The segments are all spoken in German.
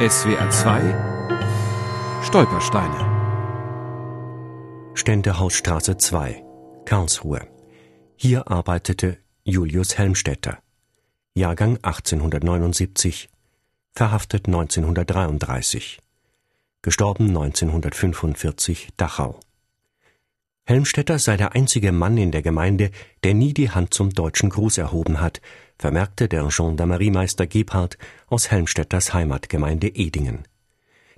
SWR 2 Stolpersteine. Ständehausstraße 2 Karlsruhe. Hier arbeitete Julius Helmstetter. Jahrgang 1879 verhaftet 1933 gestorben 1945 Dachau Helmstetter sei der einzige Mann in der Gemeinde, der nie die Hand zum deutschen Gruß erhoben hat, vermerkte der Gendarmeriemeister Gebhardt aus Helmstetters Heimatgemeinde Edingen.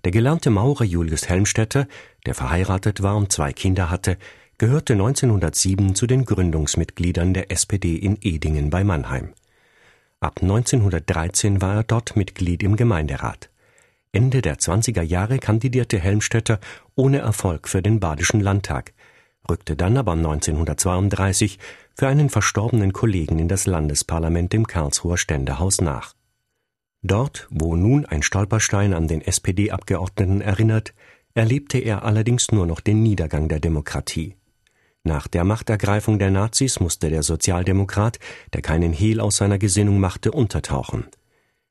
Der gelernte Maurer Julius Helmstetter, der verheiratet war und zwei Kinder hatte, gehörte 1907 zu den Gründungsmitgliedern der SPD in Edingen bei Mannheim. Ab 1913 war er dort Mitglied im Gemeinderat. Ende der 20er Jahre kandidierte Helmstetter ohne Erfolg für den Badischen Landtag rückte dann aber 1932 für einen verstorbenen Kollegen in das Landesparlament im Karlsruher Ständehaus nach. Dort, wo nun ein Stolperstein an den SPD-Abgeordneten erinnert, erlebte er allerdings nur noch den Niedergang der Demokratie. Nach der Machtergreifung der Nazis musste der Sozialdemokrat, der keinen Hehl aus seiner Gesinnung machte, untertauchen.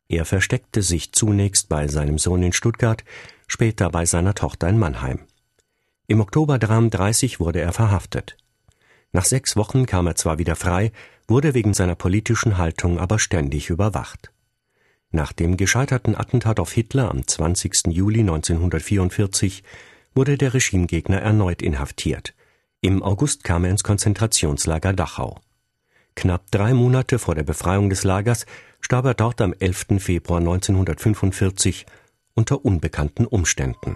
Er versteckte sich zunächst bei seinem Sohn in Stuttgart, später bei seiner Tochter in Mannheim. Im Oktober 33 wurde er verhaftet. Nach sechs Wochen kam er zwar wieder frei, wurde wegen seiner politischen Haltung aber ständig überwacht. Nach dem gescheiterten Attentat auf Hitler am 20. Juli 1944 wurde der Regimegegner erneut inhaftiert. Im August kam er ins Konzentrationslager Dachau. Knapp drei Monate vor der Befreiung des Lagers starb er dort am 11. Februar 1945 unter unbekannten Umständen.